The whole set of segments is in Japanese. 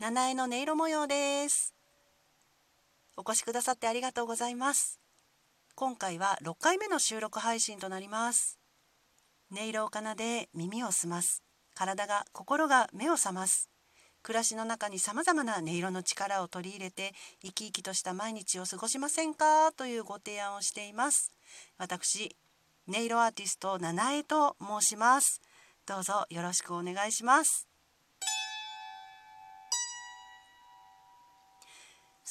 七重の音色模様です。お越しくださってありがとうございます。今回は6回目の収録配信となります。音色を奏で耳を澄ます。体が心が目を覚ます。暮らしの中に様々な音色の力を取り入れて生き生きとした毎日を過ごしませんか？というご提案をしています。私音色アーティスト七重と申します。どうぞよろしくお願いします。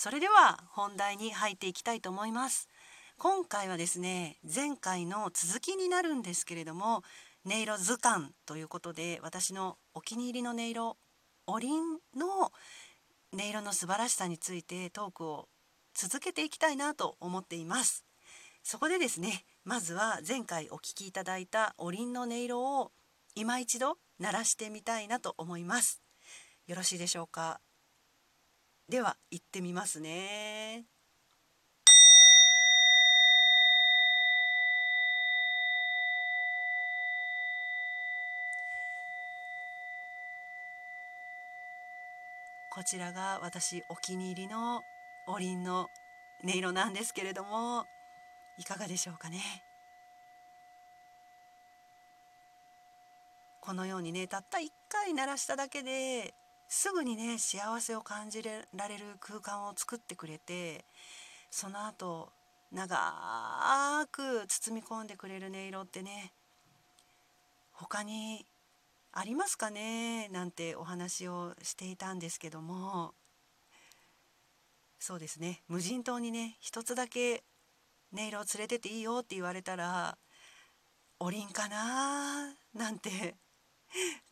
それでは本題に入っていきたいと思います。今回はですね前回の続きになるんですけれども音色図鑑ということで私のお気に入りの音色おりんの音色の素晴らしさについてトークを続けていきたいなと思っています。そこでですねまずは前回お聴きいただいたおりんの音色を今一度鳴らしてみたいなと思います。よろしいでしょうか？では行ってみますね。こちらが私お気に入りのおりんの音色なんですけれどもいかがでしょうかね。このようにねたった1回鳴らしただけですぐにね幸せを感じられる空間を作ってくれてその後長く包み込んでくれる音色ってね他にありますかね？なんてお話をしていたんですけども。そうですね。無人島にね一つだけ音色を連れてっていいよって言われたらおりんかななんて。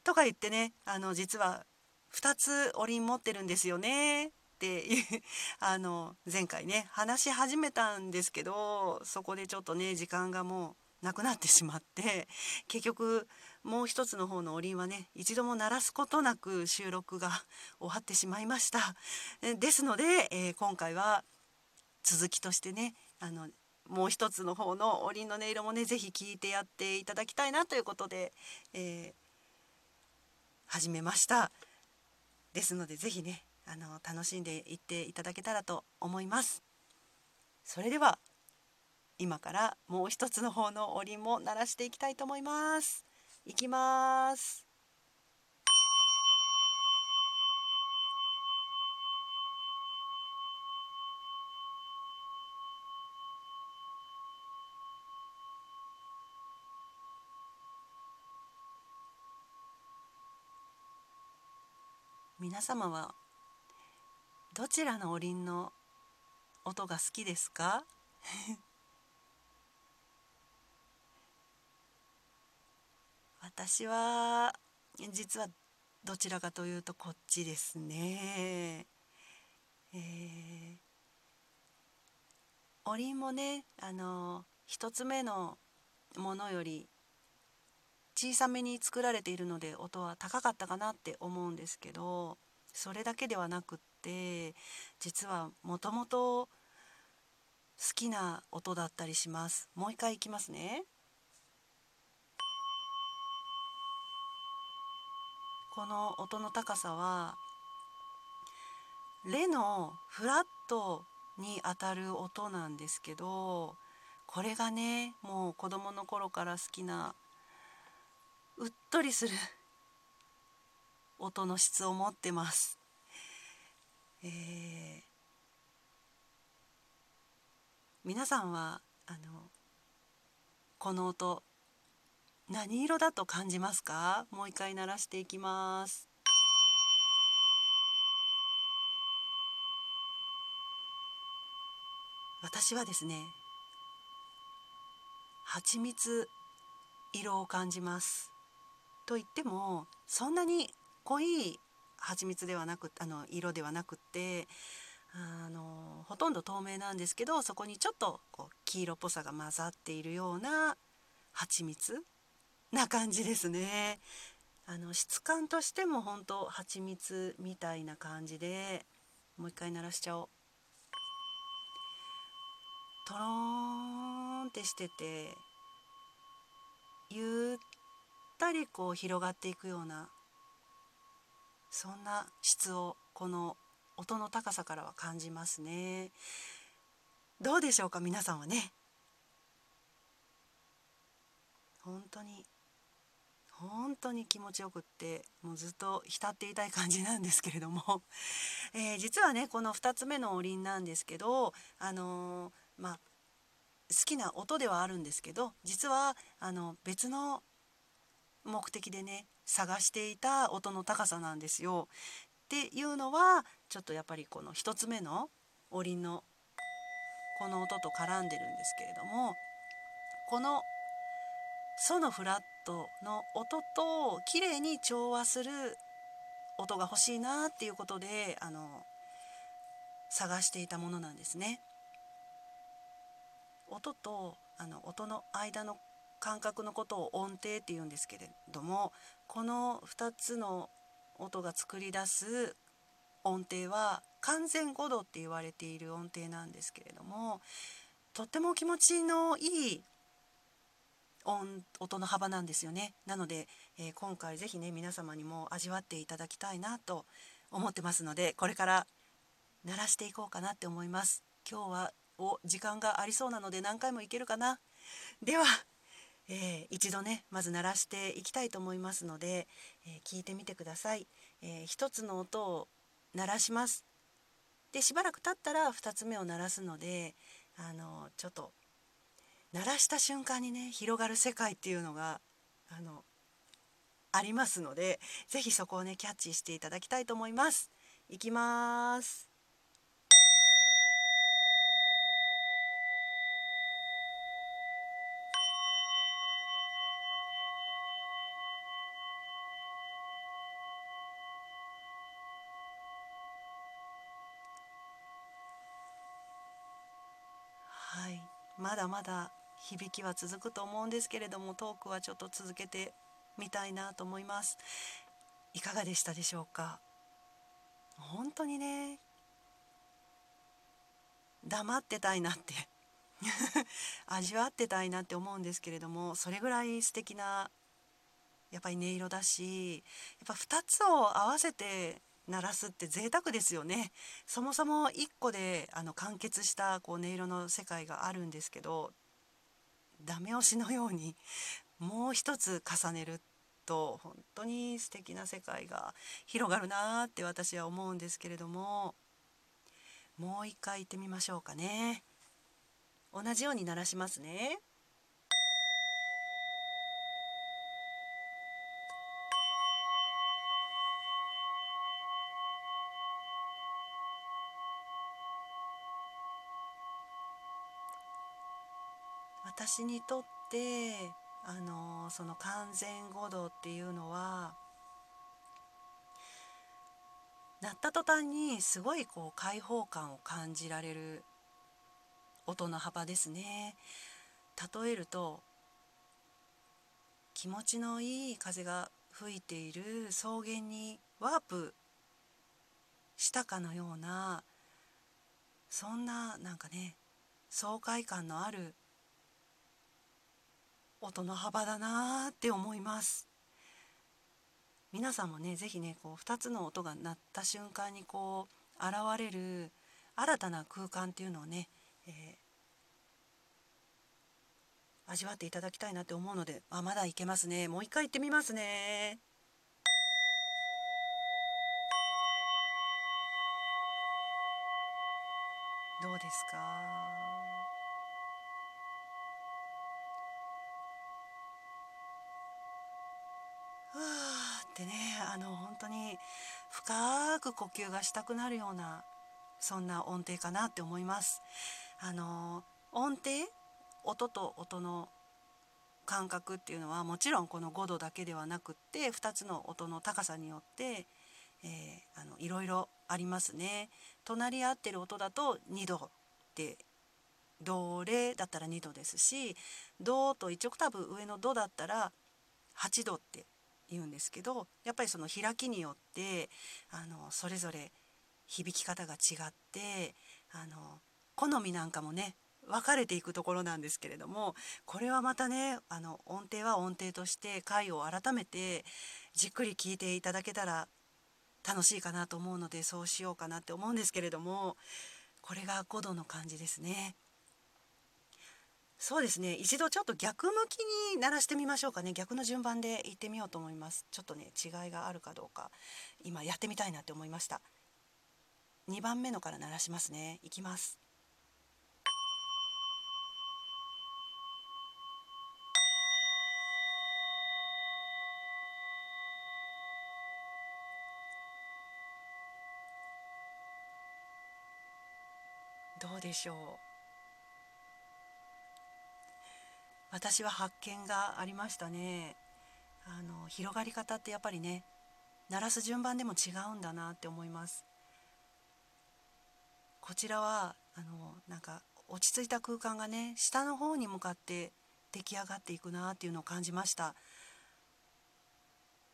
とか言ってねあの実は2つおりん持ってるんですよね。っていう あの前回ね話し始めたんですけどそこでちょっとね時間がもうなくなってしまって結局もう一つの方のおりんはね一度も鳴らすことなく収録が 終わってしまいました。ですので、えー、今回は続きとしてねあのもう一つの方のおりんの音色もね是非聞いてやっていただきたいなということで、えー始めました。ですのでぜひねあの楽しんでいっていただけたらと思います。それでは今からもう一つの方のおりも鳴らしていきたいと思います。いきます。皆様はどちらのおりんの音が好きですか？私は実はどちらかというとこっちですね。えー、おりんもねあの一つ目のものより小さめに作られているので音は高かったかなって思うんですけどそれだけではなくって実はもともと好きな音だったりします。もう一回いきますね。この音の高さはレのフラットにあたる音なんですけどこれがねもう子供の頃から好きなうっとりする。音の質を持ってます。えー、皆さんはあのこの音何色だと感じますか？もう一回鳴らしていきます。私はですね蜂蜜色を感じます。といってもそんなに濃い蜂蜜ではなくあの色ではなくってあのほとんど透明なんですけどそこにちょっとこう黄色っぽさが混ざっているような蜂蜜な感じですね。あの質感としても本当蜂蜜みたいな感じでもう一回鳴らしちゃおう。トローンってしててゆったりこう広がっていくようなそんな質をこの音の高さからは感じますね。どうでしょうか皆さんはね。本当に本当に気持ちよくってもうずっと浸っていたい感じなんですけれども、えー、実はねこの2つ目のおりんなんですけどあのー、まあ好きな音ではあるんですけど実はあの別の目的でね探していた音の高さなんですよ。っていうのはちょっとやっぱりこの1つ目のおりんのこの音と絡んでるんですけれどもこのソのフラットの音と綺麗に調和する音が欲しいなっていうことであの探していたものなんですね。音とあの音の間の感覚のことを音程って言うんですけれどもこの2つの音が作り出す音程は完全5度って言われている音程なんですけれどもとっても気持ちのいい音音の幅なんですよね。なので、えー、今回是非ね皆様にも味わっていただきたいなと思ってますのでこれから鳴らしていこうかなって思います。今日はお時間がありそうなので何回もいけるかな。では、えー、一度ねまず鳴らしていきたいと思いますので、えー、聞いてみてください、えー、一つの音を鳴らしますでしばらく経ったら2つ目を鳴らすのであのちょっと鳴らした瞬間にね広がる世界っていうのがあのありますので是非そこをねキャッチしていただきたいと思います。いきます。はい。まだまだ響きは続くと思うんですけれどもトークはちょっと続けてみたいなと思います。いかがでしたでしょうか？本当にね黙ってたいなって 味わってたいなって思うんですけれどもそれぐらい素敵なやっぱり音色だしやっぱ2つを合わせて鳴らすって贅沢ですよねそもそも1個であの完結したこう音色の世界があるんですけどダメ押しのようにもう一つ重ねると本当に素敵な世界が広がるなって私は思うんですけれどももう一回言ってみましょうかね同じように鳴らしますね。私にとってあのその完全五度っていうのは鳴った途端にすごいこう開放感を感じられる音の幅ですね。例えると気持ちのいい風が吹いている草原にワープしたかのようなそんななんかね爽快感のある音の幅だなって思います。皆さんもね是非ねこう2つの音が鳴った瞬間にこう現れる新たな空間っていうのをね、えー、味わっていただきたいなって思うのであまだいけますね。もう一回行ってみますね。どうですか？ってねあの本当に深く呼吸がしたくなるようなそんな音程かなって思います。あの音程音と音の感覚っていうのはもちろんこの5度だけではなくって2つの音の高さによって、えー、あのいろいろありますね。隣り合ってる音だと2度ってドレだったら2度ですしドと1オクターブ上のドだったら8度って言うんですけどやっぱりその開きによってあのそれぞれ響き方が違ってあの好みなんかもね分かれていくところなんですけれどもこれはまたねあの音程は音程として回を改めてじっくり聞いていただけたら楽しいかなと思うのでそうしようかなって思うんですけれどもこれが5度の感じですね。そうですね。一度ちょっと逆向きに鳴らしてみましょうかね。逆の順番で行ってみようと思います。ちょっとね違いがあるかどうか。今やってみたいなって思いました。2番目のから鳴らしますね。いきます。どうでしょう。私は発見がありましたね。あの広がり方ってやっぱりね鳴らす順番でも違うんだなって思います。こちらはあのなんか落ち着いた空間がね下の方に向かって出来上がっていくなっていうのを感じました。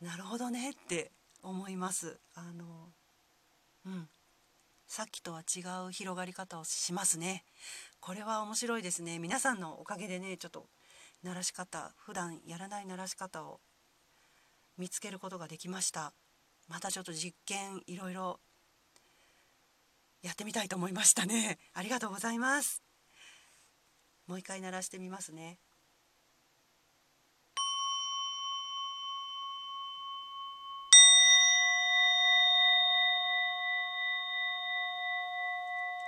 なるほどねって思います。あのうん。さっきとは違う広がり方をしますね。これは面白いですね。皆さんのおかげでねちょっと鳴らし方普段やらない鳴らし方を見つけることができました。またちょっと実験いろいろやってみたいと思いましたね。ありがとうございます。もう一回鳴らしてみますね。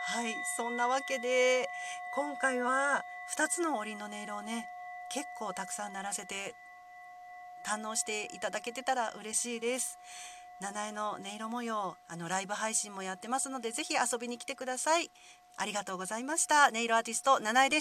はいそんなわけで今回は2つの檻の音色をね結構たくさん鳴らせて堪能していただけてたら嬉しいです。七重の音色模様あのライブ配信もやってますのでぜひ遊びに来てください。ありがとうございました。音色アーティスト七重でした。